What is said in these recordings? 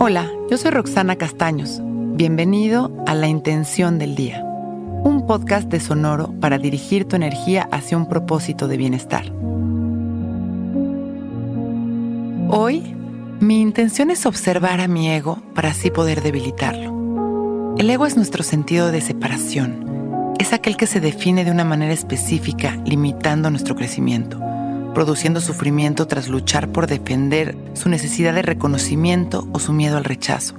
Hola, yo soy Roxana Castaños. Bienvenido a La Intención del Día, un podcast de Sonoro para dirigir tu energía hacia un propósito de bienestar. Hoy, mi intención es observar a mi ego para así poder debilitarlo. El ego es nuestro sentido de separación. Es aquel que se define de una manera específica, limitando nuestro crecimiento produciendo sufrimiento tras luchar por defender su necesidad de reconocimiento o su miedo al rechazo.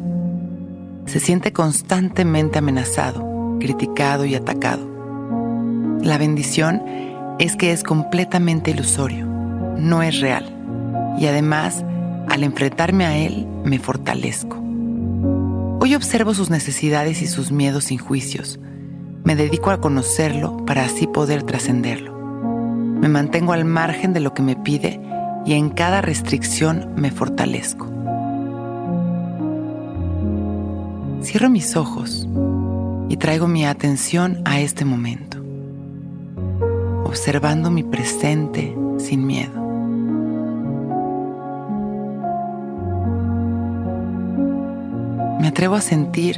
Se siente constantemente amenazado, criticado y atacado. La bendición es que es completamente ilusorio, no es real, y además, al enfrentarme a él, me fortalezco. Hoy observo sus necesidades y sus miedos sin juicios. Me dedico a conocerlo para así poder trascenderlo. Me mantengo al margen de lo que me pide y en cada restricción me fortalezco. Cierro mis ojos y traigo mi atención a este momento, observando mi presente sin miedo. Me atrevo a sentir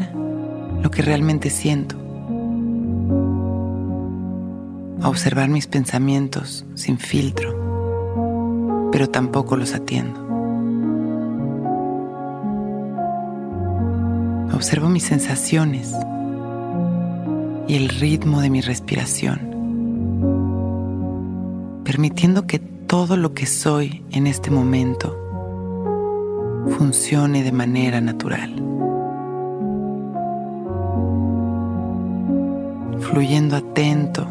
lo que realmente siento a observar mis pensamientos sin filtro, pero tampoco los atiendo. Observo mis sensaciones y el ritmo de mi respiración, permitiendo que todo lo que soy en este momento funcione de manera natural. Fluyendo atento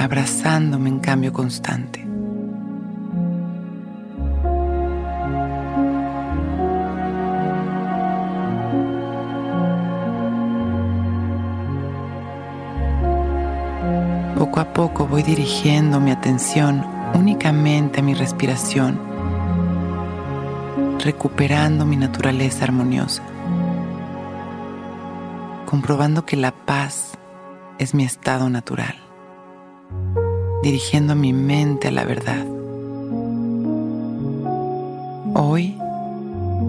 abrazándome en cambio constante. Poco a poco voy dirigiendo mi atención únicamente a mi respiración, recuperando mi naturaleza armoniosa, comprobando que la paz es mi estado natural dirigiendo mi mente a la verdad. Hoy,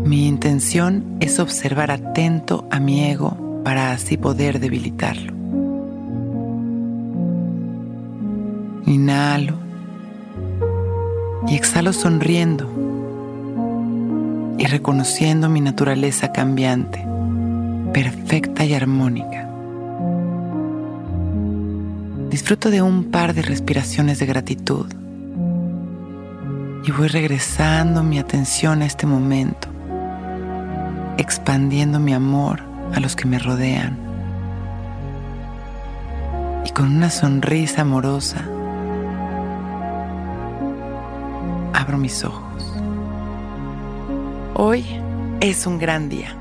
mi intención es observar atento a mi ego para así poder debilitarlo. Inhalo y exhalo sonriendo y reconociendo mi naturaleza cambiante, perfecta y armónica. Disfruto de un par de respiraciones de gratitud y voy regresando mi atención a este momento, expandiendo mi amor a los que me rodean y con una sonrisa amorosa abro mis ojos. Hoy es un gran día.